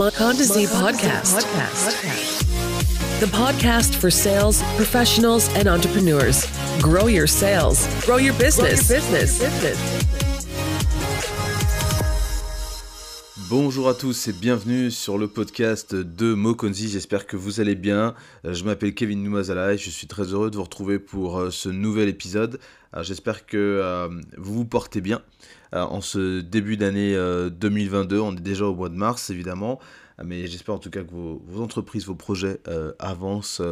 Monda Z podcast. The podcast for sales professionals and entrepreneurs. Grow your sales, grow your business. business. Bonjour à tous et bienvenue sur le podcast de Mokonzi. J'espère que vous allez bien. Euh, je m'appelle Kevin Noumazala et je suis très heureux de vous retrouver pour euh, ce nouvel épisode. J'espère que euh, vous vous portez bien en ce début d'année 2022. On est déjà au mois de mars évidemment, mais j'espère en tout cas que vos, entreprises, vos projets avancent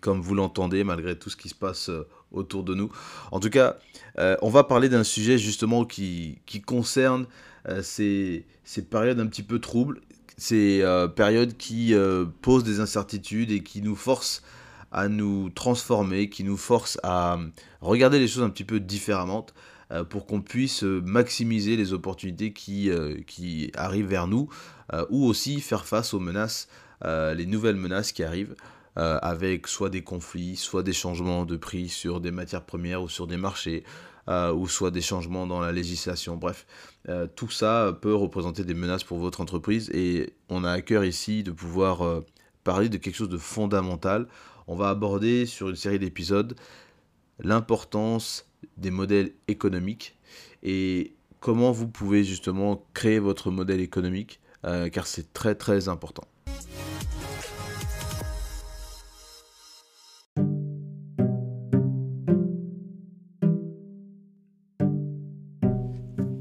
comme vous l'entendez malgré tout ce qui se passe autour de nous. En tout cas, on va parler d'un sujet justement qui, concerne euh, ces, périodes un petit peu troubles, ces euh, périodes qui euh, posent des incertitudes et qui nous forcent à nous transformer, qui nous forcent à regarder les choses un petit peu différemment pour qu'on puisse maximiser les opportunités qui, qui arrivent vers nous ou aussi faire face aux menaces, les nouvelles menaces qui arrivent. avec soit des conflits, soit des changements de prix sur des matières premières ou sur des marchés, euh, ou soit des changements dans la législation. Bref, euh, tout ça peut représenter des menaces pour votre entreprise et on a à cœur ici de pouvoir euh, parler de quelque chose de fondamental. On va aborder sur une série d'épisodes l'importance des modèles économiques et comment vous pouvez justement créer votre modèle économique car c'est très très important.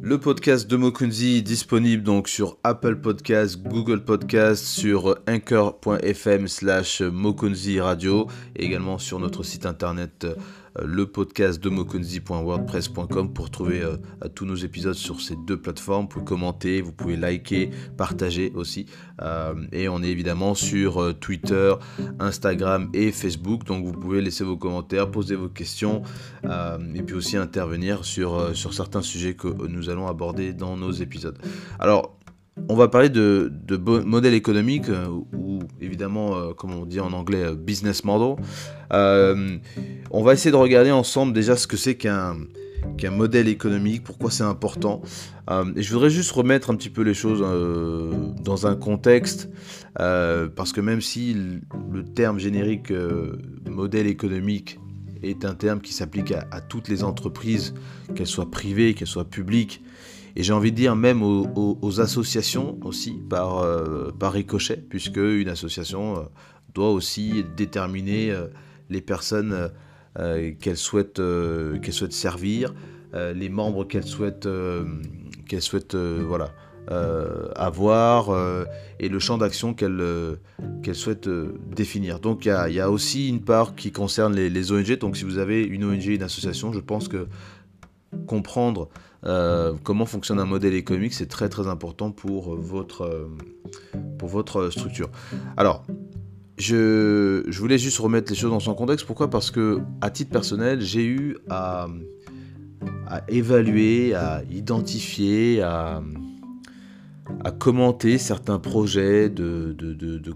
Le podcast de Mokunzi disponible donc sur Apple Podcast, Google Podcast, sur anchor.fm slash Mokunzi Radio et également sur notre site internet euh, le podcast de mokunzi.wordpress.com pour trouver euh, tous nos épisodes sur ces deux plateformes. Vous pouvez commenter, vous pouvez liker, partager aussi. Euh, et on est évidemment sur Twitter, Instagram et Facebook. Donc vous pouvez laisser vos commentaires, poser vos questions et puis aussi intervenir sur, sur certains sujets que nous allons aborder dans nos épisodes. Alors, on va parler de, de modèle économique, ou évidemment, comme on dit en anglais, business model. Euh, on va essayer de regarder ensemble déjà ce que c'est qu'un modèle économique, pourquoi c'est important. Euh, et je voudrais juste remettre un petit peu les choses euh, dans un contexte, parce que même si le, terme générique modèle économique est un terme qui s'applique à, toutes les entreprises, qu'elles soient privées, qu'elles soient publiques, et j'ai envie de dire même aux, associations aussi, par, par ricochet, puisque une association doit aussi déterminer les personnes euh, euh, qu'elle souhaite, euh, qu'elle souhaite servir, les membres qu'elle souhaite, qu'elle souhaite voilà, avoir et le champ d'action qu'elle qu'elle souhaite définir. Donc il y, a aussi une part qui concerne les, ONG. Donc si vous avez une ONG, une association, je pense que comprendre comment fonctionne un modèle économique, c'est très très important pour votre, pour votre structure. Alors, je, voulais juste remettre les choses dans son contexte. Pourquoi? Parce que, à titre personnel, j'ai eu à, évaluer, à identifier, à, commenter certains projets de,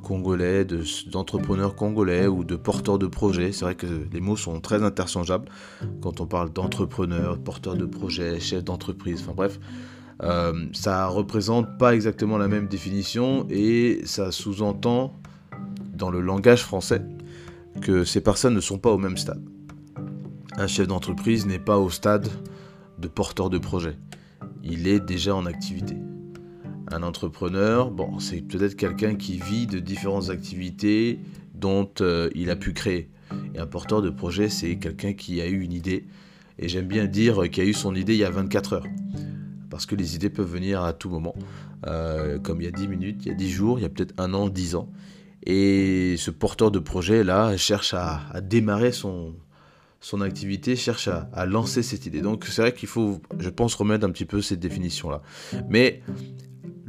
Congolais, d'entrepreneurs congolais ou de porteurs de projets. C'est vrai que les mots sont très interchangeables quand on parle d'entrepreneurs, porteurs de projets, chefs d'entreprise, enfin bref. Euh, ça représente pas exactement la même définition et ça sous-entend dans le langage français que ces personnes ne sont pas au même stade. Un chef d'entreprise n'est pas au stade de porteur de projet. Il est déjà en activité. Un entrepreneur, bon, c'est peut-être quelqu'un qui vit de différentes activités dont euh, il a pu créer. Et un porteur de projet, c'est quelqu'un qui a eu une idée. Et j'aime bien dire qu'il a eu son idée il y a 24 heures. Parce que les idées peuvent venir à tout moment. Euh, comme il y a 10 minutes, il y a 10 jours, il y a peut-être un an, 10 ans. Et ce porteur de projet là cherche à, démarrer son, son activité, cherche à, lancer cette idée. Donc c'est vrai qu'il faut, je pense, remettre un petit peu cette définition-là. Mais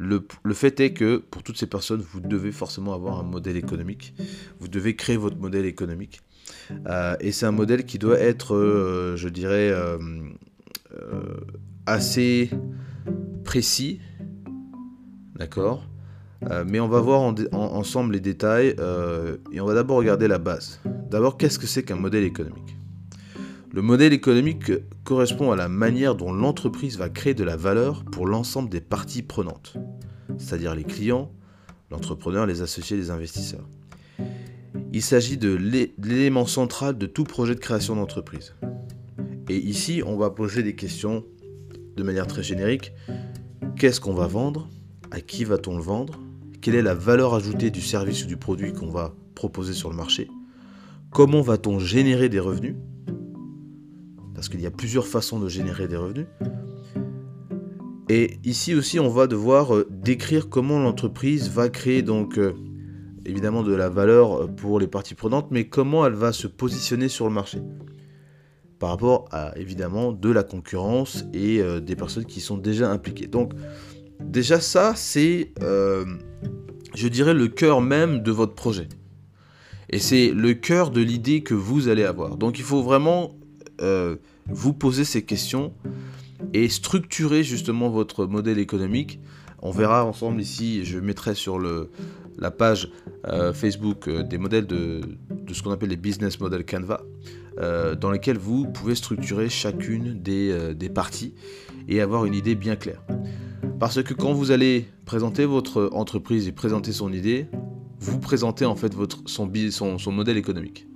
le, fait est que pour toutes ces personnes, vous devez forcément avoir un modèle économique. Vous devez créer votre modèle économique. Euh, et c'est un modèle qui doit être, euh, je dirais, euh, assez précis. D'accord? Mais on va voir ensemble les détails et on va d'abord regarder la base. D'abord, qu'est-ce que c'est qu'un modèle économique? Le modèle économique correspond à la manière dont l'entreprise va créer de la valeur pour l'ensemble des parties prenantes, c'est-à-dire les clients, l'entrepreneur, les associés, les investisseurs. Il s'agit de l'élément central de tout projet de création d'entreprise. Et ici, on va poser des questions de manière très générique. Qu'est-ce qu'on va vendre? À qui va-t-on le vendre? Quelle est la valeur ajoutée du service ou du produit qu'on va proposer sur le marché? Comment va-t-on générer des revenus? Parce qu'il y a plusieurs façons de générer des revenus. Et ici aussi, on va devoir euh, décrire comment l'entreprise va créer donc euh, évidemment de la valeur pour les parties prenantes, mais comment elle va se positionner sur le marché par rapport à évidemment de la concurrence et euh, des personnes qui sont déjà impliquées. Donc déjà ça, c'est, je dirais, le cœur même de votre projet. Et c'est le cœur de l'idée que vous allez avoir. Donc il faut vraiment vous poser ces questions et structurer justement votre modèle économique. On verra ensemble ici, je mettrai sur le, la page euh, Facebook euh, des modèles de, ce qu'on appelle les business models Canva, euh, dans lesquels vous pouvez structurer chacune des, parties et avoir une idée bien claire. Parce que quand vous allez présenter votre entreprise et présenter son idée, vous présentez en fait votre, son, son, son modèle économique.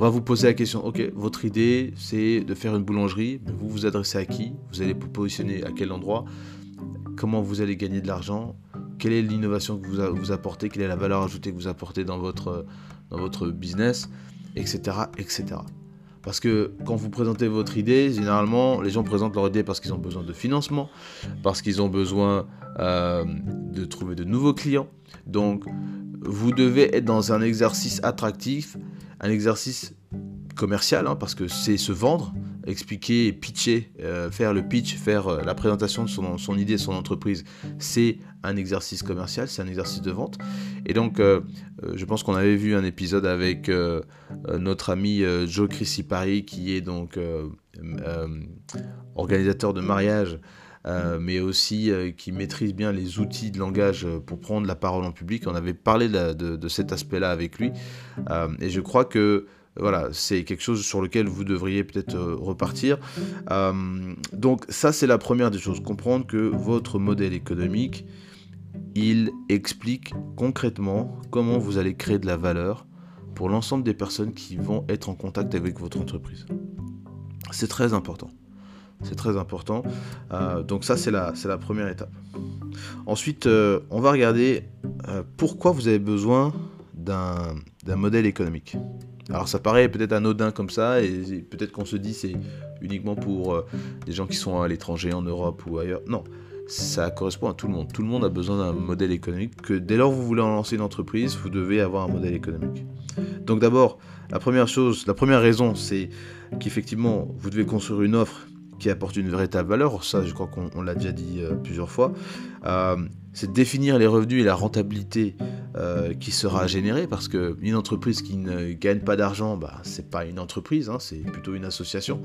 On va vous poser la question, ok, votre idée c'est de faire une boulangerie, vous vous adressez à qui? Vous allez vous positionner à quel endroit? Comment vous allez gagner de l'argent? Quelle est l'innovation que vous, vous, apportez? Quelle est la valeur ajoutée que vous apportez dans votre, dans votre business? Etc. etc. Parce que quand vous présentez votre idée, généralement, les gens présentent leur idée parce qu'ils ont besoin de financement, parce qu'ils ont besoin euh, de trouver de nouveaux clients. Donc, vous devez être dans un exercice attractif un exercice commercial, hein, parce que c'est se vendre, expliquer, pitcher, euh, faire le pitch, faire euh, la présentation de son, son idée, son entreprise, c'est un exercice commercial, c'est un exercice de vente. Et donc, euh, je pense qu'on avait vu un épisode avec notre ami Joe Paris, qui est donc organisateur de mariage. mais aussi qui maîtrise bien les outils de langage pour prendre la parole en public. On avait parlé de, de cet aspect-là avec lui. et je crois que voilà, c'est quelque chose sur lequel vous devriez peut-être euh, repartir. Euh, donc ça, c'est la première des choses. Comprendre que votre modèle économique, il explique concrètement comment vous allez créer de la valeur pour l'ensemble des personnes qui vont être en contact avec votre entreprise. C'est très important. C'est très important. Euh, donc ça, c'est la, la première étape. Ensuite, on va regarder pourquoi vous avez besoin d'un modèle économique. Alors ça paraît peut-être anodin comme ça, et peut-être qu'on se dit c'est uniquement pour euh, des gens qui sont à l'étranger, en Europe ou ailleurs. Non, ça correspond à tout le monde. Tout le monde a besoin d'un modèle économique. Que dès lors vous voulez lancer une entreprise, vous devez avoir un modèle économique. Donc d'abord, la première chose, la première raison, c'est qu'effectivement, vous devez construire une offre qui apporte une véritable valeur. Ça, je crois qu'on l'a déjà dit euh, plusieurs fois. Euh, c'est définir les revenus et la rentabilité euh, qui sera générée, parce qu'une entreprise qui ne gagne pas d'argent, bah, c'est pas une entreprise, hein, c'est plutôt une association.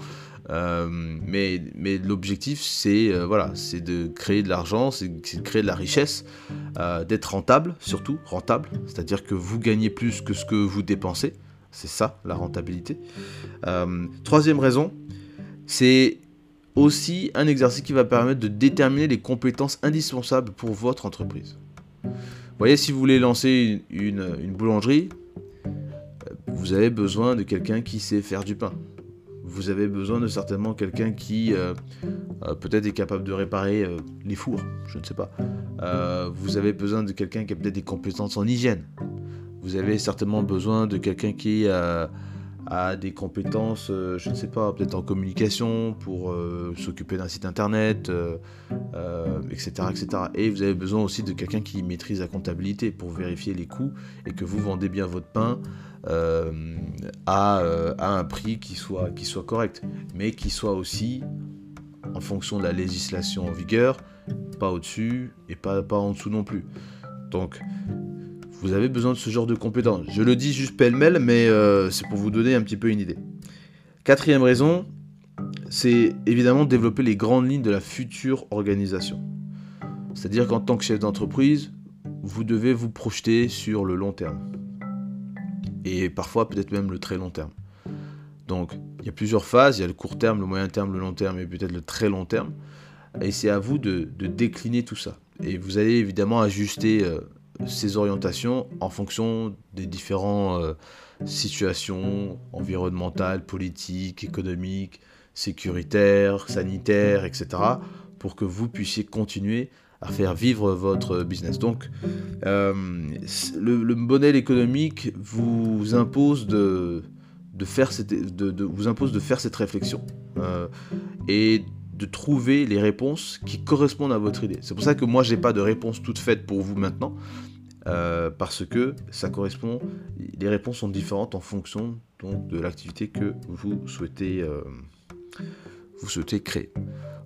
Euh, mais mais l'objectif, c'est voilà, c'est de créer de l'argent, c'est de créer de la richesse, d'être rentable, surtout rentable, c'est-à-dire que vous gagnez plus que ce que vous dépensez. C'est ça, la rentabilité. troisième raison, c'est aussi un exercice qui va permettre de déterminer les compétences indispensables pour votre entreprise. Vous voyez, si vous voulez lancer une, boulangerie, euh, vous avez besoin de quelqu'un qui sait faire du pain. Vous avez besoin de certainement quelqu'un qui euh, euh, peut-être est capable de réparer les fours, je ne sais pas. vous avez besoin de quelqu'un qui a peut-être des compétences en hygiène. Vous avez certainement besoin de quelqu'un qui a a des compétences, euh, je ne sais pas, peut-être en communication pour euh, s'occuper d'un site internet, etc., euh, etc. Et vous avez besoin aussi de quelqu'un qui maîtrise la comptabilité pour vérifier les coûts et que vous vendez bien votre pain à, un prix qui soit, qui soit correct, mais qui soit aussi en fonction de la législation en vigueur, pas au-dessus et pas, pas en dessous non plus. Donc, vous avez besoin de ce genre de compétences. Je le dis juste pêle-mêle, mais euh, c'est pour vous donner un petit peu une idée. Quatrième raison, c'est évidemment développer les grandes lignes de la future organisation. C'est-à-dire qu'en tant que chef d'entreprise, vous devez vous projeter sur le long terme. Et parfois peut-être même le très long terme. Donc il y a plusieurs phases, il y a le court terme, le moyen terme, le long terme et peut-être le très long terme. Et c'est à vous de, décliner tout ça. Et vous allez évidemment ajuster euh, ces orientations en fonction des différentes situations environnementales, politiques, économiques, sécuritaires, sanitaires, etc. pour que vous puissiez continuer à faire vivre votre business. Donc, euh, le, modèle économique vous impose de, de faire cette, de, vous impose de faire cette réflexion euh, et de trouver les réponses qui correspondent à votre idée. C'est pour ça que moi, j'ai pas de réponse toute faite pour vous maintenant. Euh, parce que ça correspond, les réponses sont différentes en fonction de l'activité que vous souhaitez, vous souhaitez créer.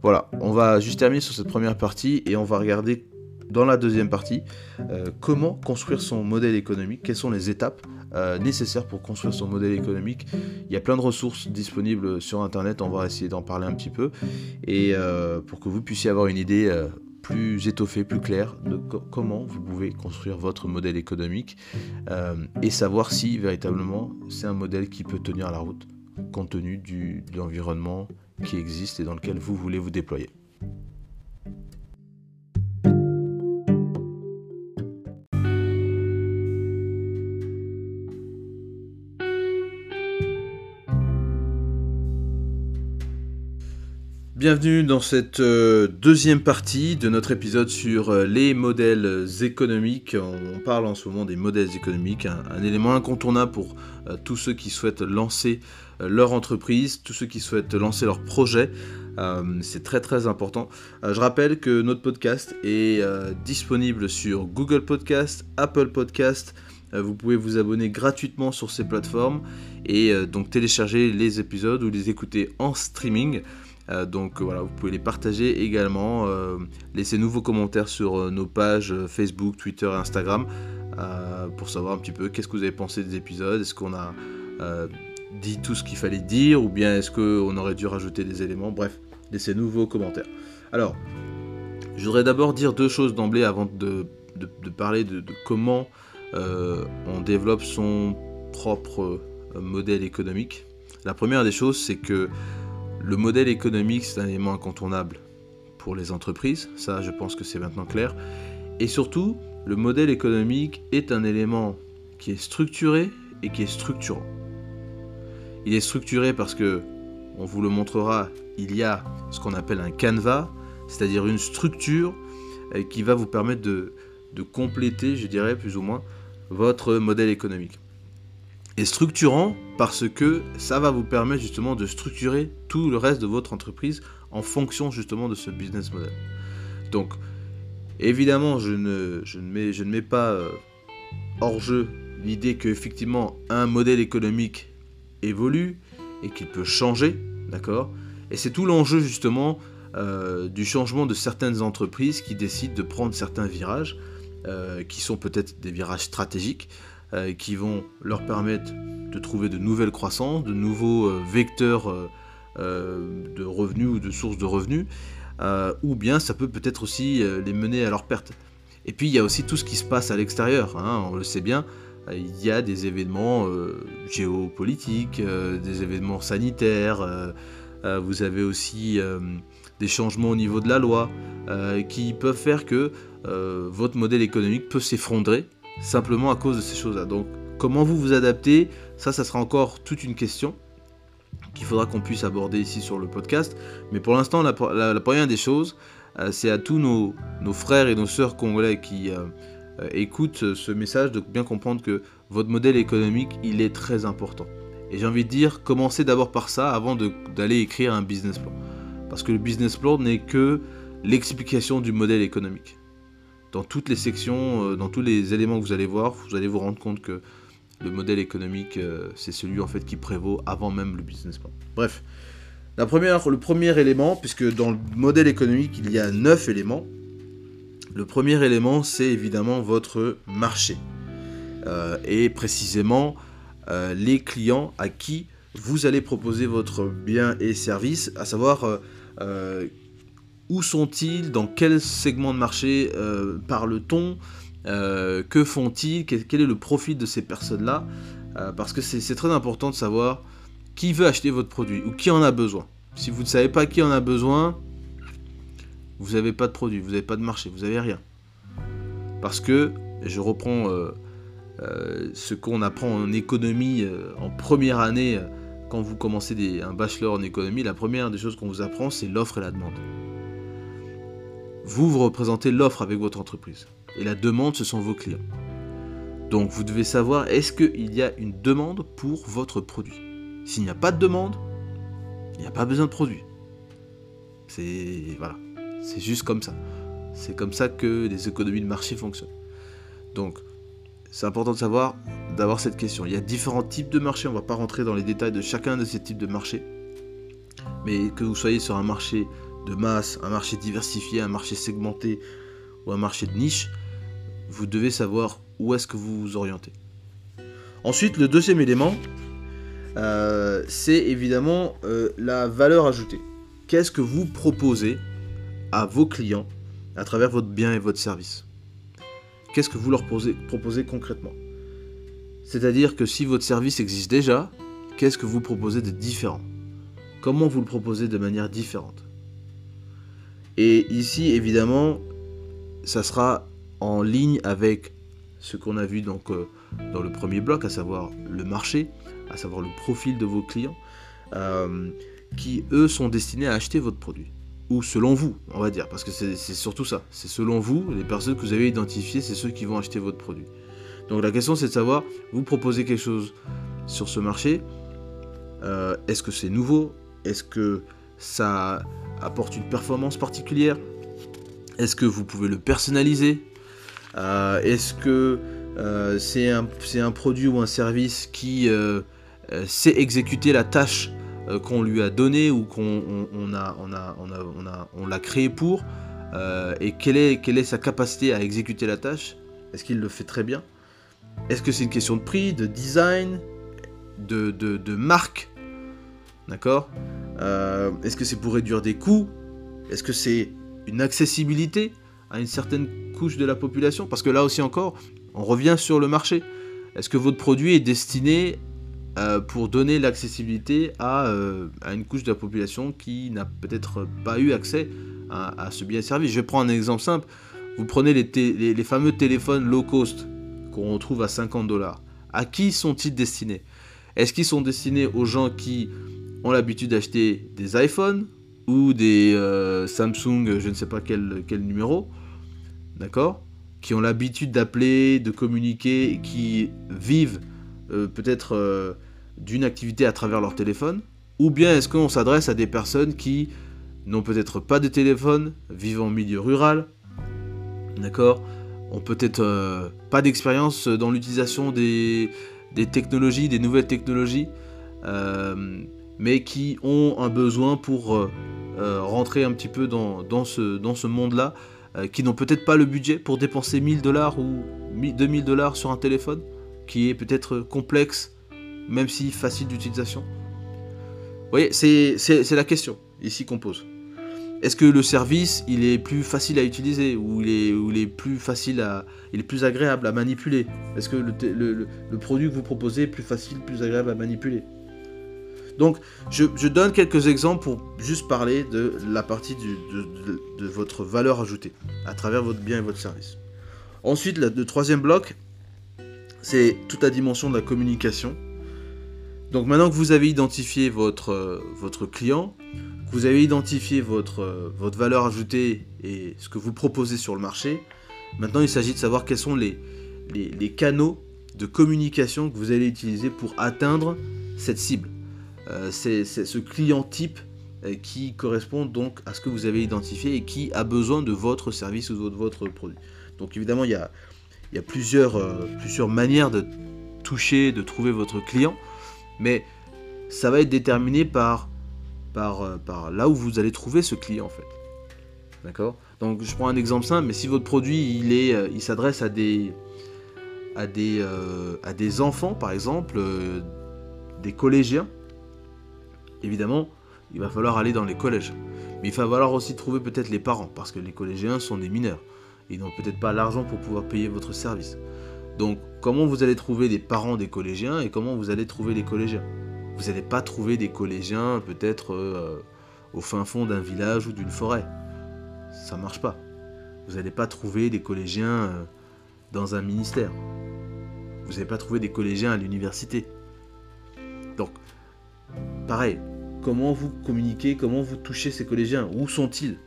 Voilà, on va juste terminer sur cette première partie et on va regarder dans la deuxième partie euh, comment construire son modèle économique, quelles sont les étapes euh, nécessaires pour construire son modèle économique. Il y a plein de ressources disponibles sur Internet, on va essayer d'en parler un petit peu, et euh, pour que vous puissiez avoir une idée plus étoffée, plus claire de comment vous pouvez construire votre modèle économique et savoir si véritablement c'est un modèle qui peut tenir la route compte tenu du, de l'environnement qui existe et dans lequel vous voulez vous déployer. Bienvenue dans cette euh, deuxième partie de notre épisode sur euh, les modèles économiques. On parle en ce moment des modèles économiques, un, élément incontournable pour euh, tous ceux qui souhaitent lancer leur entreprise, tous ceux qui souhaitent lancer leur projet. C'est très très important. Je rappelle que notre podcast est disponible sur Google Podcast, Apple Podcast. Vous pouvez vous abonner gratuitement sur ces plateformes et donc télécharger les épisodes ou les écouter en streaming. Euh, donc voilà, vous pouvez les partager également. Euh, laisser nouveaux commentaires sur euh, nos pages Facebook, Twitter et Instagram pour savoir un petit peu qu'est-ce que vous avez pensé des épisodes. Est-ce qu'on a dit tout ce qu'il fallait dire ou bien est-ce qu'on aurait dû rajouter des éléments? Bref, laissez nouveaux commentaires. Alors, je voudrais d'abord dire deux choses d'emblée avant de, parler de, comment on développe son propre modèle économique. La première des choses, c'est que le modèle économique, c'est un élément incontournable pour les entreprises, ça je pense que c'est maintenant clair. Et surtout, le modèle économique est un élément qui est structuré et qui est structurant. Il est structuré parce que, on vous le montrera, il y a ce qu'on appelle un canevas, c'est-à-dire une structure euh, qui va vous permettre de, de compléter, je dirais plus ou moins, votre modèle économique structurant parce que ça va vous permettre justement de structurer tout le reste de votre entreprise en fonction justement de ce business model. Donc, évidemment, je ne, je ne, mets, je ne mets pas euh, hors jeu l'idée qu'effectivement un modèle économique évolue et qu'il peut changer, d'accord? Et c'est tout l'enjeu justement euh, du changement de certaines entreprises qui décident de prendre certains virages, euh, qui sont peut-être des virages stratégiques, euh, qui vont leur permettre de trouver de nouvelles croissances, de nouveaux euh, vecteurs euh, de revenus ou de sources de revenus, ou bien ça peut peut-être aussi les mener à leur perte. Et puis il y a aussi tout ce qui se passe à l'extérieur, hein, on le sait bien, il y a des événements géopolitiques, des événements sanitaires, vous avez aussi des changements au niveau de la loi qui peuvent faire que votre modèle économique peut s'effondrer simplement à cause de ces choses-là. Donc, comment vous vous adaptez, ça, ça sera encore toute une question qu'il faudra qu'on puisse aborder ici sur le podcast. Mais pour l'instant, la, première des choses, euh, c'est à tous nos, frères et nos sœurs congolais qui euh, euh, écoutent ce message de bien comprendre que votre modèle économique, il est très important. Et j'ai envie de dire, commencez d'abord par ça avant d'aller écrire un business plan. Parce que le business plan n'est que l'explication du modèle économique dans toutes les sections, euh, dans tous les éléments que vous allez voir, vous allez vous rendre compte que le modèle économique, euh, c'est celui en fait qui prévaut avant même le business plan. Bref, la première, le premier élément, puisque dans le modèle économique il y a neuf éléments, le premier élément c'est évidemment votre marché euh, et précisément les clients à qui vous allez proposer votre bien et service, à savoir où sont-ils? Dans quel segment de marché euh, parle-t-on? Euh, Que font-ils? Quel, est le profit de ces personnes-là? Euh, Parce que c'est très important de savoir qui veut acheter votre produit ou qui en a besoin. Si vous ne savez pas qui en a besoin, vous n'avez pas de produit, vous n'avez pas de marché, vous n'avez rien. Parce que je reprends ce qu'on apprend en économie en première année quand vous commencez un bachelor en économie, la première des choses qu'on vous apprend, c'est l'offre et la demande. Vous, vous représentez l'offre avec votre entreprise. Et la demande, ce sont vos clients. Donc vous devez savoir, est-ce qu'il y a une demande pour votre produit? S'il n'y a pas de demande, il n'y a pas besoin de produit. C'est voilà, c'est juste comme ça. C'est comme ça que les économies de marché fonctionnent. Donc, c'est important de savoir, d'avoir cette question. Il y a différents types de marchés, on ne va pas rentrer dans les détails de chacun de ces types de marchés. Mais que vous soyez sur un marché de masse, un marché diversifié, un marché segmenté ou un marché de niche, vous devez savoir où est-ce que vous vous orientez. Ensuite, le deuxième élément, euh, c'est évidemment euh, la valeur ajoutée. Qu'est-ce que vous proposez à vos clients à travers votre bien et votre service? Qu'est-ce que vous leur proposez concrètement? C'est-à-dire que si votre service existe déjà, qu'est-ce que vous proposez de différent? Comment vous le proposez de manière différente? Et ici, évidemment, ça sera en ligne avec ce qu'on a vu donc, euh, dans le premier bloc, à savoir le marché, à savoir le profil de vos clients, euh, qui eux sont destinés à acheter votre produit. Ou selon vous, on va dire, parce que c'est surtout ça. C'est selon vous, les personnes que vous avez identifiées, c'est ceux qui vont acheter votre produit. Donc la question c'est de savoir, vous proposez quelque chose sur ce marché, euh, est-ce que c'est nouveau? Est-ce que ça apporte une performance particulière? Est-ce que vous pouvez le personnaliser? Euh, Est-ce que euh, c'est un, produit ou un service qui sait exécuter la tâche euh, qu'on lui a donné ou qu'on on, a, on a, on l'a créé pour euh, et quelle est, sa capacité à exécuter la tâche? Est-ce qu'il le fait très bien? Est-ce que c'est une question de prix, de design, de, de, marque? D'accord? Euh, Est-ce que c'est pour réduire des coûts? Est-ce que c'est une accessibilité à une certaine couche de la population? Parce que là aussi encore, on revient sur le marché. Est-ce que votre produit est destiné euh, pour donner l'accessibilité euh, à, une couche de la population qui n'a peut-être pas eu accès à, ce bien service? Je vais prendre un exemple simple. Vous prenez les, fameux téléphones low cost qu'on retrouve à 50 dollars. À qui sont-ils destinés? Est-ce qu'ils sont destinés aux gens qui ont l'habitude d'acheter des iPhones ou des euh, Samsung, je ne sais pas quel, quel numéro D'accord Qui ont l'habitude d'appeler, de communiquer, qui vivent peut-être d'une activité à travers leur téléphone Ou bien est-ce qu'on s'adresse à des personnes qui n'ont peut-être pas de téléphone, vivent en milieu rural, d'accord Ont peut-être euh, pas d'expérience dans l'utilisation des, technologies, des nouvelles technologies, euh, mais qui ont un besoin pour euh, rentrer un petit peu dans, dans ce, dans ce monde-là, qui n'ont peut-être pas le budget pour dépenser 1000 dollars ou 2000 dollars sur un téléphone, qui est peut-être complexe même si facile d'utilisation. Vous voyez, c'est la question ici qu'on pose. Est-ce que le service, il est plus facile à utiliser ou il est, ou il est plus facile à, il est plus agréable à manipuler? Est-ce que le, le, produit que vous proposez est plus facile, plus agréable à manipuler? Donc, je, donne quelques exemples pour juste parler de la partie de, votre valeur ajoutée à travers votre bien et votre service. Ensuite, le troisième bloc, c'est toute la dimension de la communication donc maintenant que vous avez identifié votre, client, que vous avez identifié votre, valeur ajoutée et ce que vous proposez sur le marché, maintenant il s'agit de savoir quels sont les, canaux de communication que vous allez utiliser pour atteindre cette cible. Euh, c'est ce client type qui correspond donc à ce que vous avez identifié et qui a besoin de votre service ou de votre produit. Donc évidemment, il y a, a plusieurs, manières de toucher, de trouver votre client mais ça va être déterminé par, euh, là où vous allez trouver ce client en fait. D'accord? Donc je prends un exemple simple, mais si votre produit il euh, il s'adresse à des, à des, euh, à des enfants par exemple, des collégiens, évidemment, il va falloir aller dans les collèges. Mais il va falloir aussi trouver peut-être les parents, parce que les collégiens sont des mineurs. Ils n'ont peut-être pas l'argent pour pouvoir payer votre service. Donc, comment vous allez trouver des parents des collégiens et comment vous allez trouver les collégiens? Vous n'allez pas trouver des collégiens peut-être euh, au fin fond d'un village ou d'une forêt. Ça marche pas. Vous n'allez pas trouver des collégiens euh, dans un ministère. Vous n'avez pas trouvé des collégiens à l'université. Pareil, comment vous communiquez, comment vous touchez ces collégiens? Où sont-ils?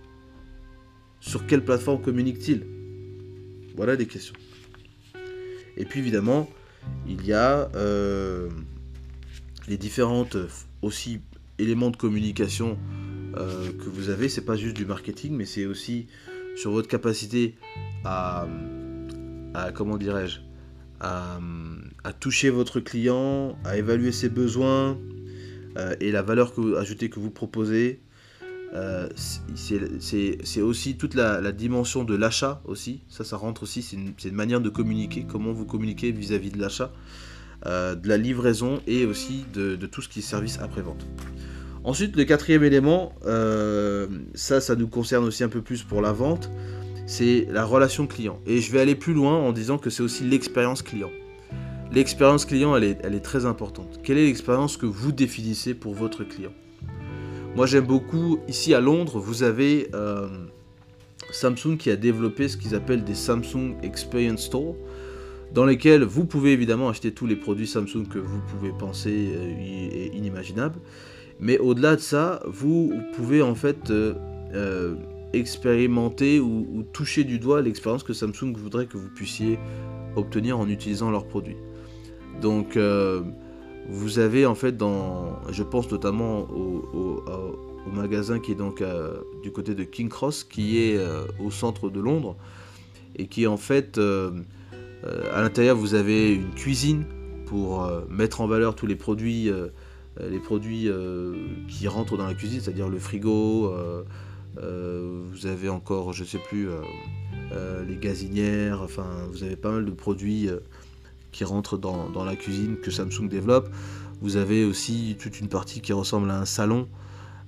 Sur quelle plateforme communiquent-ils? Voilà des questions. Et puis évidemment, il y a euh, les différentes aussi éléments de communication euh, que vous avez. C'est pas juste du marketing, mais c'est aussi sur votre capacité comment dirais-je, à, toucher votre client, à évaluer ses besoins euh, et la valeur que ajoutée que vous proposez. Euh, c'est aussi toute la, dimension de l'achat aussi. Ça, ça rentre aussi. C'est une, manière de communiquer. Comment vous communiquez vis-à-vis de l'achat, euh, de la livraison et aussi de, tout ce qui est service après-vente. Ensuite, le quatrième élément, ça, ça nous concerne aussi un peu plus pour la vente c'est la relation client. Et je vais aller plus loin en disant que c'est aussi l'expérience client. L'expérience client, elle est, très importante. Quelle est l'expérience que vous définissez pour votre client? Moi, j'aime beaucoup, ici à Londres, vous avez euh, Samsung qui a développé ce qu'ils appellent des Samsung Experience Store, dans lesquels vous pouvez évidemment acheter tous les produits Samsung que vous pouvez penser euh, inimaginables. Mais au-delà de ça, vous pouvez en fait euh, expérimenter ou, toucher du doigt l'expérience que Samsung voudrait que vous puissiez obtenir en utilisant leurs produits. Donc euh, vous avez en fait dans, je pense notamment au, magasin qui est donc euh, du côté de King Cross, qui est euh, au centre de Londres, et qui en fait, à l'intérieur vous avez une cuisine pour mettre en valeur tous les produits, les produits qui rentrent dans la cuisine, c'est-à-dire le frigo, vous avez encore, je sais plus, les gazinières, enfin, vous avez pas mal de produits qui rentrent dans, la cuisine que Samsung développe. Vous avez aussi toute une partie qui ressemble à un salon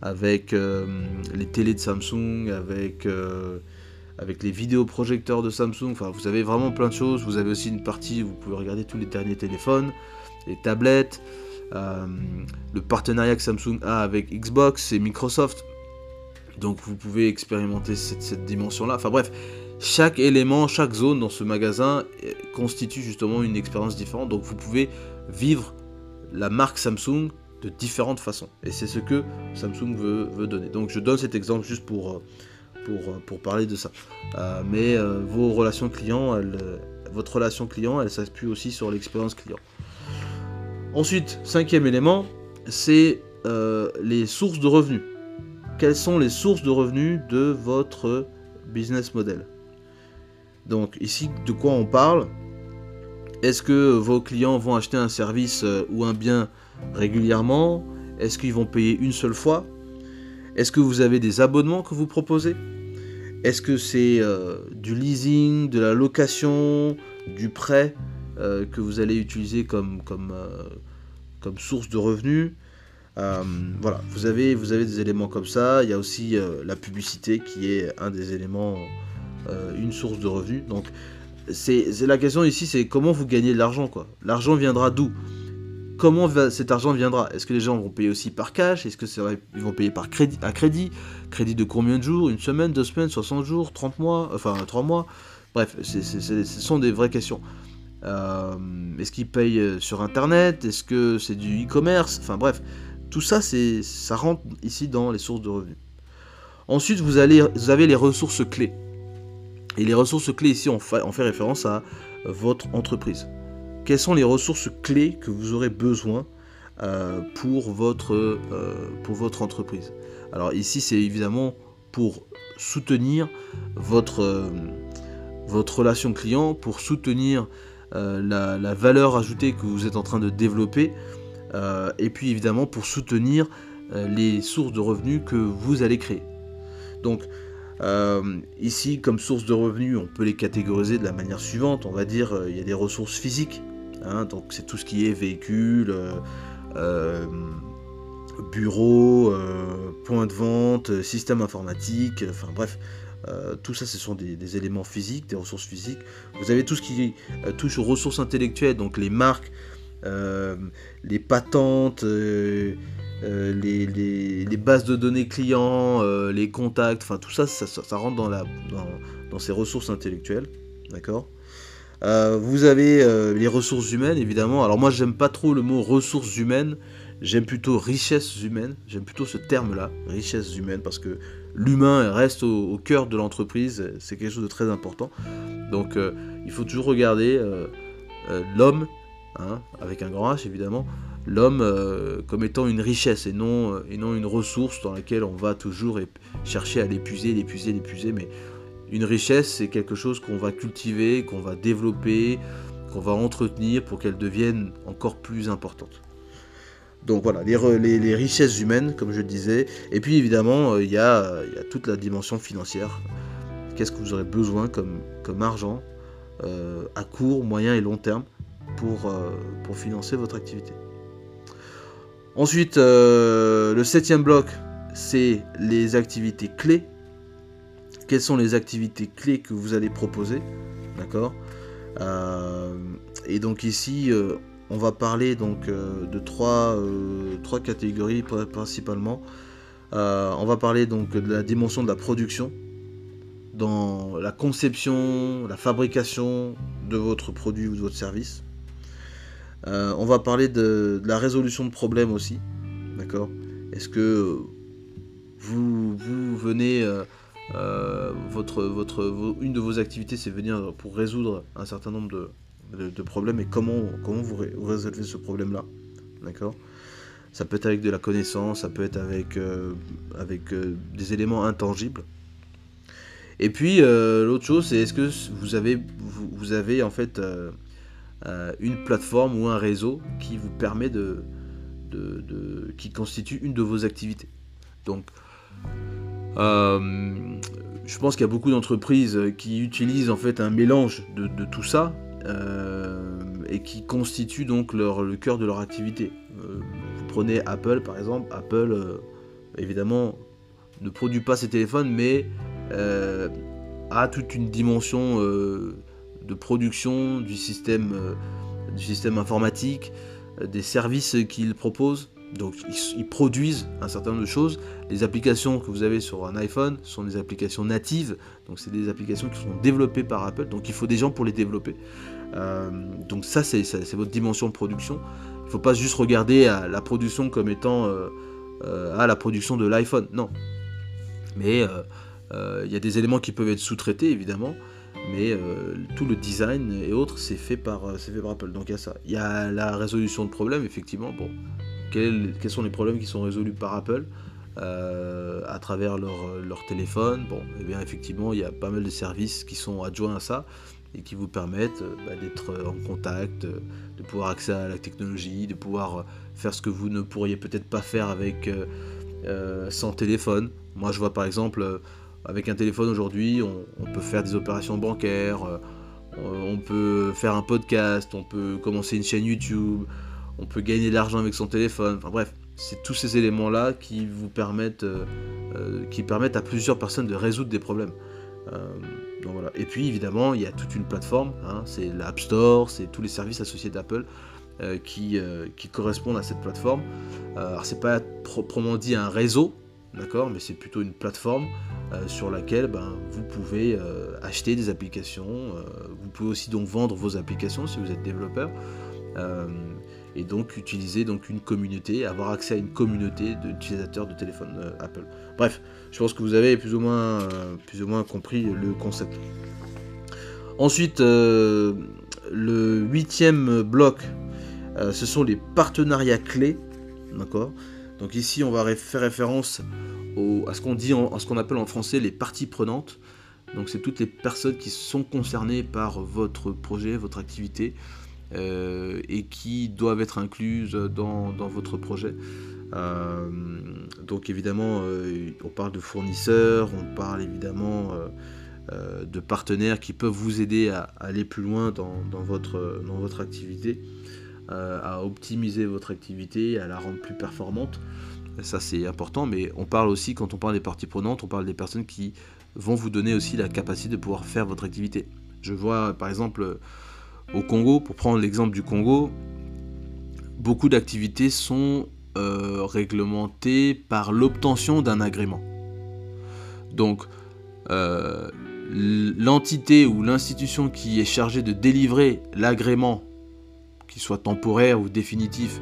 avec les télés de Samsung, avec, avec les vidéoprojecteurs de Samsung. Enfin, vous avez vraiment plein de choses. Vous avez aussi une partie où vous pouvez regarder tous les derniers téléphones, les tablettes, le partenariat que Samsung a avec Xbox et Microsoft. Donc vous pouvez expérimenter cette, dimension-là. Enfin bref, chaque élément, chaque zone dans ce magasin euh, constitue justement une expérience différente. Donc vous pouvez vivre la marque Samsung de différentes façons. Et c'est ce que Samsung veut, donner. Donc je donne cet exemple juste pour, euh, pour, euh, pour parler de ça. mais vos relations clients, votre relation client, elle s'appuie aussi sur l'expérience client. Ensuite, cinquième élément, c'est les sources de revenus quelles sont les sources de revenus de votre business model? Donc ici, de quoi on parle? Est-ce que vos clients vont acheter un service euh, ou un bien régulièrement? Est-ce qu'ils vont payer une seule fois? Est-ce que vous avez des abonnements que vous proposez? Est-ce que c'est euh, du leasing, de la location, du prêt euh, que vous allez utiliser comme, source de revenus? Voilà, vous avez, des éléments comme ça. Il y a aussi la publicité qui est un des éléments, une source de revenus. Donc, c'est la question ici, c'est comment vous gagnez de l'argent, quoi. L'argent viendra d'où? Comment cet argent viendra? Est-ce que les gens vont payer aussi par cash? Est-ce que ils vont payer par crédit à crédit? Crédit de combien de jours? Une semaine, deux semaines, 60 jours, 30 mois, enfin 3 mois? Bref, ce sont des vraies questions. Est-ce qu'ils payent sur Internet? Est-ce que c'est du e-commerce? Enfin bref, tout ça, ça rentre ici dans les sources de revenus. Ensuite, vous, allez, vous avez les ressources clés. Et les ressources clés ici, on fait, fait référence à votre entreprise. Quelles sont les ressources clés que vous aurez besoin euh, pour, votre, euh, pour votre entreprise? Alors ici, c'est évidemment pour soutenir votre, euh, votre relation client, pour soutenir la, la, valeur ajoutée que vous êtes en train de développer et puis évidemment pour soutenir les sources de revenus que vous allez créer. Donc euh, ici, comme source de revenus, on peut les catégoriser de la manière suivante. On va dire, il y a des ressources physiques. Hein, donc c'est tout ce qui est véhicule, bureau, point de vente, système informatique, enfin bref. tout ça, ce sont des, des, éléments physiques, des ressources physiques. Vous avez tout ce qui touche aux ressources intellectuelles, donc les marques, euh, les patentes, euh, euh, les, bases de données clients, les contacts, enfin tout ça ça, rentre dans, la, dans, ces ressources intellectuelles. D'accord? Vous avez les ressources humaines, évidemment. Alors moi, j'aime pas trop le mot ressources humaines. J'aime plutôt richesse humaine. J'aime plutôt ce terme-là, richesse humaine, parce que l'humain reste au, cœur de l'entreprise. C'est quelque chose de très important. Donc, il faut toujours regarder l'homme, hein, avec un grand H évidemment, l'homme euh, comme étant une richesse et non, euh, et non une ressource dans laquelle on va toujours chercher à l'épuiser, l'épuiser, l'épuiser. Mais une richesse, c'est quelque chose qu'on va cultiver, qu'on va développer, qu'on va entretenir pour qu'elle devienne encore plus importante. Donc voilà, les, richesses humaines, comme je le disais. Et puis évidemment, euh, il y, a, toute la dimension financière. Qu'est-ce que vous aurez besoin comme, argent à court, moyen et long terme pour financer votre activité? Ensuite, euh, le septième bloc, c'est les activités clés. Quelles sont les activités clés que vous allez proposer D'accord euh, Et donc ici, euh, on va parler donc de trois, trois catégories principalement. on va parler donc de la dimension de la production, dans la conception, la fabrication de votre produit ou de votre service. Euh, on va parler de, la résolution de problèmes aussi. D'accord? Est-ce que vous, venez. Euh, euh, votre, une de vos activités, c'est venir pour résoudre un certain nombre de, problèmes et comment, comment vous, résolvez ce problème-là. D'accord? Ça peut être avec de la connaissance, ça peut être avec, des éléments intangibles. Et puis l'autre chose, c'est est-ce que vous avez, vous avez en fait une plateforme ou un réseau qui vous permet de, qui constitue une de vos activités. Donc, euh, je pense qu'il y a beaucoup d'entreprises qui utilisent en fait un mélange de, tout ça euh, et qui constitue donc leur, le cœur de leur activité. vous prenez Apple par exemple, Apple évidemment ne produit pas ses téléphones mais a toute une dimension de production du système, euh, du système informatique, euh, des services qu'ils proposent. Donc ils, produisent un certain nombre de choses. Les applications que vous avez sur un iPhone sont des applications natives, donc c'est des applications qui sont développées par Apple, donc il faut des gens pour les développer. Euh, donc ça c'est votre dimension de production. Il ne faut pas juste regarder la production comme étant à la production de l'iPhone, non. Mais il y a des éléments qui peuvent être sous-traités évidemment mais euh, tout le design et autres c'est fait par euh, fait par Apple. Donc il y a ça. Il y a la résolution de problèmes effectivement. Bon quels, sont les problèmes qui sont résolus par Apple euh, à travers leur, téléphone? Bon et eh bien effectivement il y a pas mal de services qui sont adjoints à ça et qui vous permettent bah, d'être en contact de pouvoir accéder à la technologie de pouvoir faire ce que vous ne pourriez peut-être pas faire avec sans téléphone. Moi je vois par exemple avec un téléphone aujourd'hui, on, peut faire des opérations bancaires, euh, on peut faire un podcast, on peut commencer une chaîne YouTube, on peut gagner de l'argent avec son téléphone. Enfin bref, c'est tous ces éléments-là qui vous permettent, euh, euh, qui permettent à plusieurs personnes de résoudre des problèmes. Et puis évidemment, il y a toute une plateforme, hein, c'est l'App Store, c'est tous les services associés d'Apple. qui, qui, correspondent à cette plateforme. alors c'est pas proprement dit un réseau, d'accord, mais c'est plutôt une plateforme euh, sur laquelle ben, vous pouvez euh, acheter des applications, euh, vous pouvez aussi donc vendre vos applications si vous êtes développeur, et donc utiliser donc une communauté, avoir accès à une communauté d'utilisateurs de téléphone Apple. Bref, je pense que vous avez plus ou moins, plus ou moins compris le concept. Ensuite, le huitième bloc, ce sont les partenariats clés, d'accord? Donc ici, on va faire référence à ce qu'on dit, à ce qu'on appelle en français les parties prenantes. Donc c'est toutes les personnes qui sont concernées par votre projet, votre activité, euh, et qui doivent être incluses dans, votre projet. Euh, donc évidemment, euh, on parle de fournisseurs, on parle évidemment de partenaires qui peuvent vous aider à, aller plus loin dans, votre, dans votre activité. Euh, à optimiser votre activité, à la rendre plus performante. Ça c'est important, mais on parle aussi, quand on parle des parties prenantes, on parle des personnes qui vont vous donner aussi la capacité de pouvoir faire votre activité. Je vois par exemple au Congo, pour prendre l'exemple du Congo, beaucoup d'activités sont euh, réglementées par l'obtention d'un agrément. Donc, euh, l'entité ou l'institution qui est chargée de délivrer l'agrément, qu'il soit temporaire ou définitif,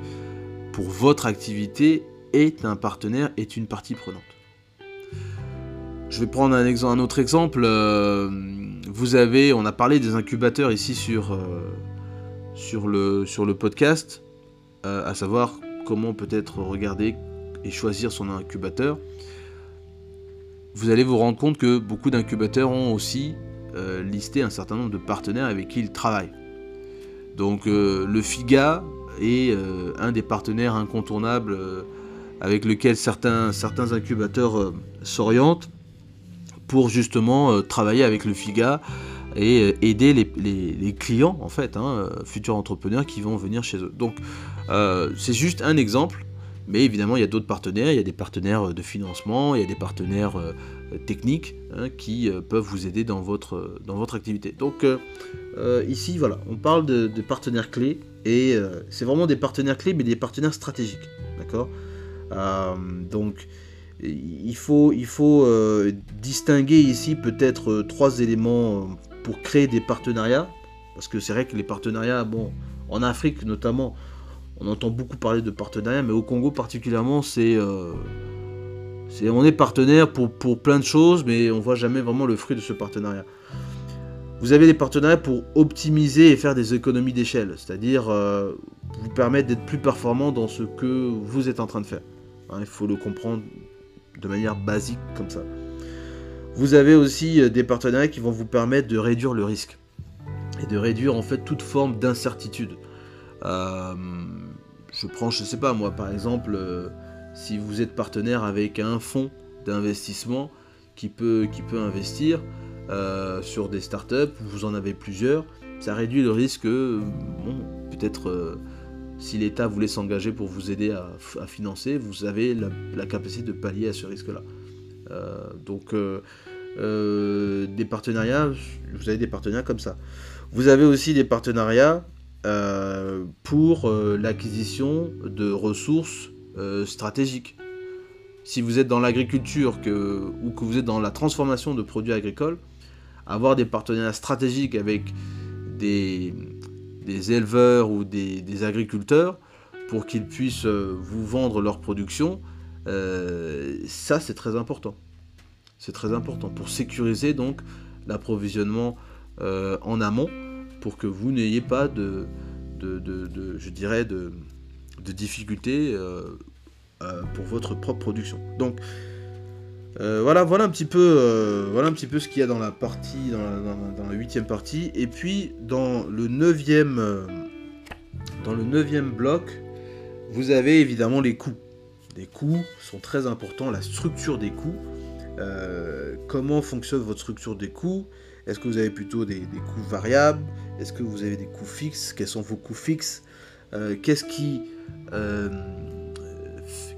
pour votre activité est un partenaire, est une partie prenante. Je vais prendre un, autre exemple. Euh, vous avez, on a parlé des incubateurs ici sur, euh, sur le podcast, euh, à savoir comment peut-être regarder et choisir son incubateur. Vous allez vous rendre compte que beaucoup d'incubateurs ont aussi listé un certain nombre de partenaires avec qui ils travaillent. Donc le FIGA est un des partenaires incontournables avec lequel certains, incubateurs s'orientent pour justement euh, travailler avec le FIGA et euh, aider les, clients, en fait, hein, euh, futurs entrepreneurs qui vont venir chez eux. Donc, c'est juste un exemple, mais évidemment, il y a d'autres partenaires, il y a des partenaires de financement, il y a des partenaires techniques hein, qui peuvent vous aider dans votre, dans votre activité. Donc, ici, voilà, on parle de, partenaires clés, et c'est vraiment des partenaires clés, mais des partenaires stratégiques, d'accord? Donc, il faut, euh, distinguer ici peut-être euh, trois éléments euh, pour créer des partenariats. Parce que c'est vrai que les partenariats, bon, en Afrique notamment, on entend beaucoup parler de partenariats, mais au Congo particulièrement, c'est. On est partenaire pour, plein de choses, mais on voit jamais vraiment le fruit de ce partenariat. Vous avez des partenariats pour optimiser et faire des économies d'échelle, c'est-à-dire vous permettre d'être plus performant dans ce que vous êtes en train de faire. Hein, il faut le comprendre de manière basique comme ça. Vous avez aussi euh, des partenariats qui vont vous permettre de réduire le risque et de réduire en fait toute forme d'incertitude. Euh, je prends, je sais pas moi, par exemple, euh, si vous êtes partenaire avec un fonds d'investissement qui peut, qui peut investir sur des startups, vous en avez plusieurs, ça réduit le risque, bon, peut-être si l'État voulait s'engager pour vous aider à, financer, vous avez la, capacité de pallier à ce risque-là. Euh, donc, euh, euh, des partenariats, vous avez des partenariats comme ça. Vous avez aussi des partenariats pour l'acquisition de ressources stratégiques. Si vous êtes dans l'agriculture ou que vous êtes dans la transformation de produits agricoles, avoir des partenariats stratégiques avec des, éleveurs ou des, agriculteurs pour qu'ils puissent euh, vous vendre leur production, euh, ça c'est très important. C'est très important pour sécuriser donc l'approvisionnement euh, en amont pour que vous n'ayez pas de, je dirais, de, difficultés pour votre propre production. Donc euh, voilà, voilà un petit peu, euh, voilà un petit peu ce qu'il y a dans la partie, dans la, huitième partie. Et puis dans le neuvième, euh, dans le neuvième bloc, vous avez évidemment les coûts. Les coûts sont très importants, la structure des coûts. comment fonctionne votre structure des coûts? Est-ce que vous avez plutôt des, des coûts variables? Est-ce que vous avez des coûts fixes? Quels sont vos coûts fixes? Qu'est-ce qui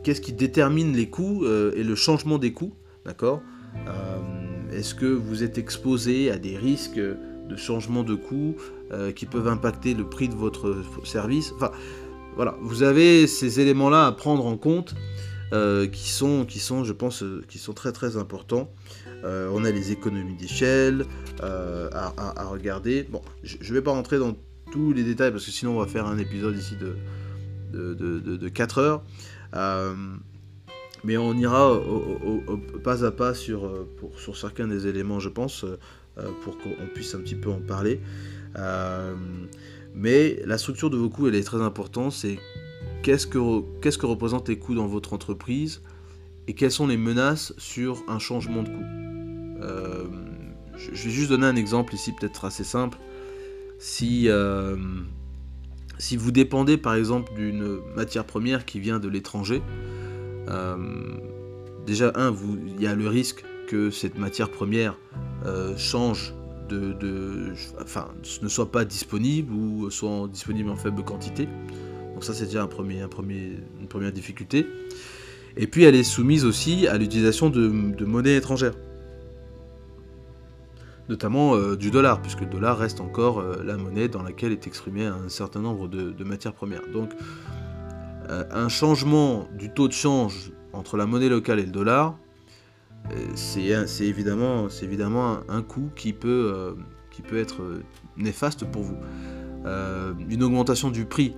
qu'est-ce qui détermine les coûts et le changement des coûts D'accord euh, Est-ce que vous êtes exposé à des risques de changement de coût euh, qui peuvent impacter le prix de votre service? Enfin, voilà, vous avez ces éléments-là à prendre en compte euh, qui, sont, qui sont, je pense, qui sont très très importants. on a les économies d'échelle à, regarder. Bon, je ne vais pas rentrer dans tous les détails parce que sinon on va faire un épisode ici de, de, de 4 heures. Mais on ira pas à pas sur, euh, sur chacun des éléments, je pense, euh, euh, pour qu'on puisse un petit peu en parler. mais la structure de vos coûts, elle est très importante. C'est qu'est-ce que, qu'est-ce que représentent les coûts dans votre entreprise et quelles sont les menaces sur un changement de coût. je vais juste donner un exemple ici, peut-être assez simple. Si, si vous dépendez par exemple d'une matière première qui vient de l'étranger, euh, déjà, un, il y a le risque que cette matière première euh, change de, enfin, ne soit pas disponible ou soit disponible en faible quantité. Donc ça c'est déjà une première difficulté. Et puis elle est soumise aussi à l'utilisation de, monnaie étrangère. Notamment euh, du dollar, puisque le dollar reste encore la monnaie dans laquelle est exprimé un certain nombre de, matières premières. Donc euh, un changement du taux de change entre la monnaie locale et le dollar c'est évidemment, un, coût qui peut, qui peut être néfaste pour vous. une augmentation du prix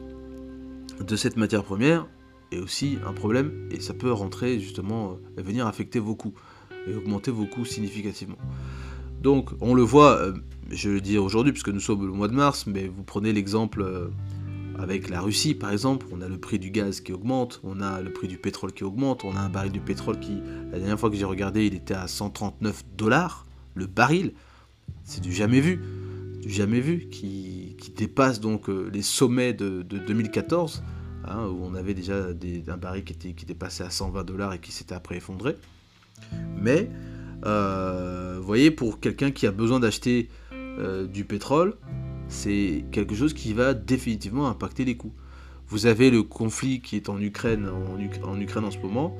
de cette matière première est aussi un problème et ça peut rentrer justement, venir affecter vos coûts et augmenter vos coûts significativement. Donc on le voit, je le dis aujourd'hui puisque nous sommes au mois de mars, mais vous prenez l'exemple avec la Russie, par exemple, on a le prix du gaz qui augmente, on a le prix du pétrole qui augmente, on a un baril du pétrole qui, la dernière fois que j'ai regardé, il était à 139 dollars le baril. C'est du jamais vu, du jamais vu, qui, dépasse donc euh, les sommets de, 2014, hein, où on avait déjà un baril qui était, qui passé à 120 dollars et qui s'était après effondré. Mais, euh, vous voyez, pour quelqu'un qui a besoin d'acheter euh, du pétrole, c'est quelque chose qui va définitivement impacter les coûts. Vous avez le conflit qui est en Ukraine en, Ukraine en ce moment,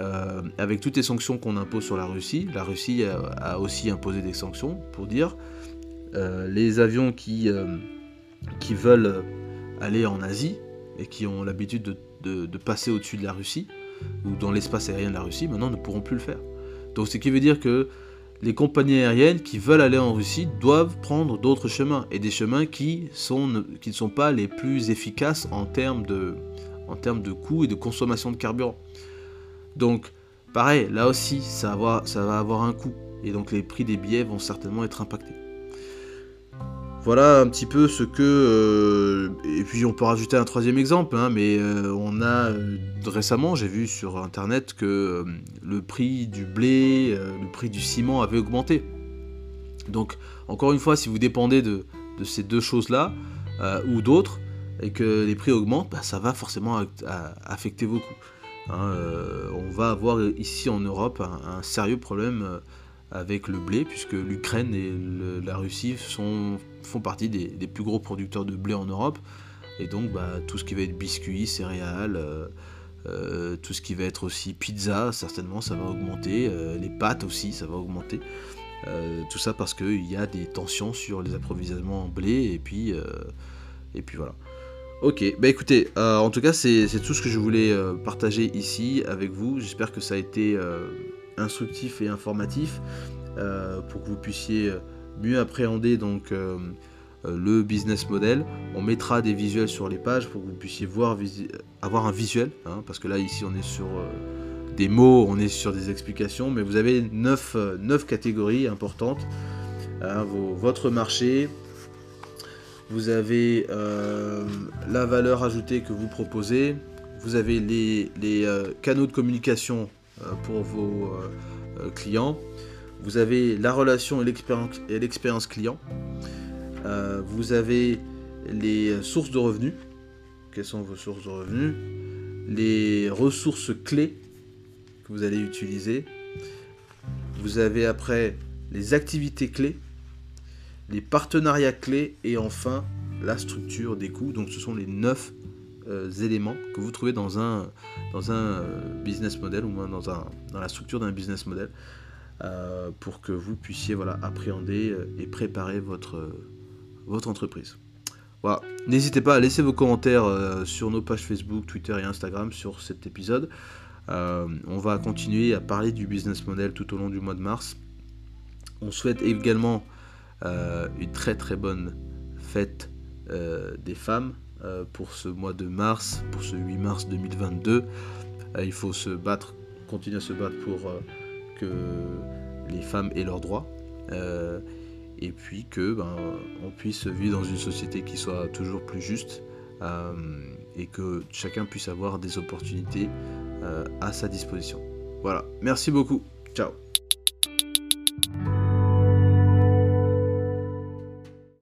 euh, avec toutes les sanctions qu'on impose sur la Russie. La Russie a, aussi imposé des sanctions pour dire euh, les avions qui, euh, qui veulent aller en Asie et qui ont l'habitude de, de passer au-dessus de la Russie ou dans l'espace aérien de la Russie, maintenant ne pourront plus le faire. Donc ce qui veut dire que les compagnies aériennes qui veulent aller en Russie doivent prendre d'autres chemins, et des chemins qui, ne sont pas les plus efficaces en termes de, en coûts et de consommation de carburant. Donc, pareil, là aussi, ça va avoir un coût, et donc les prix des billets vont certainement être impactés. Voilà un petit peu ce que... Euh, et puis on peut rajouter un troisième exemple, hein, mais euh, on a euh, récemment, j'ai vu sur Internet que le prix du blé, le prix du ciment avait augmenté. Donc encore une fois, si vous dépendez de, ces deux choses-là, ou d'autres, et que les prix augmentent, bah, ça va forcément affecter vos coûts. Hein, on va avoir ici en Europe un sérieux problème avec le blé, puisque l'Ukraine et la Russie sont, font partie des, plus gros producteurs de blé en Europe. Et donc bah, tout ce qui va être biscuits, céréales, euh, euh, tout ce qui va être aussi pizza, certainement ça va augmenter, euh, les pâtes aussi ça va augmenter. tout ça parce qu'il y a des tensions sur les approvisionnements en blé et puis, et puis voilà. Ok, bah écoutez, en tout cas c'est tout ce que je voulais partager ici avec vous. J'espère que ça a été instructif et informatif pour que vous puissiez mieux appréhender donc euh, euh, le business model. On mettra des visuels sur les pages pour que vous puissiez voir avoir un visuel, hein, parce que là ici on est sur des mots, on est sur des explications, mais vous avez 9, catégories importantes. Hein, votre marché, vous avez la valeur ajoutée que vous proposez, vous avez les, les canaux de communication euh, pour vos euh, euh, clients. Vous avez la relation et l'expérience client. vous avez les sources de revenus. Quelles sont vos sources de revenus? Les ressources clés que vous allez utiliser. Vous avez après les activités clés, les partenariats clés et enfin la structure des coûts. Donc ce sont les neuf euh, éléments que vous trouvez dans un, dans un euh, business model ou dans, un, dans la structure d'un business model euh, pour que vous puissiez voilà, appréhender et préparer votre, votre entreprise. Voilà. N'hésitez pas à laisser vos commentaires sur nos pages Facebook, Twitter et Instagram sur cet épisode. on va continuer à parler du business model tout au long du mois de mars. On souhaite également une très très bonne fête des femmes euh, pour ce mois de mars, pour ce 8 mars 2022. Euh, il faut se battre, continuer à se battre pour euh, les femmes aient leurs droits et puis que ben, on puisse vivre dans une société qui soit toujours plus juste et que chacun puisse avoir des opportunités à sa disposition. Voilà, merci beaucoup, ciao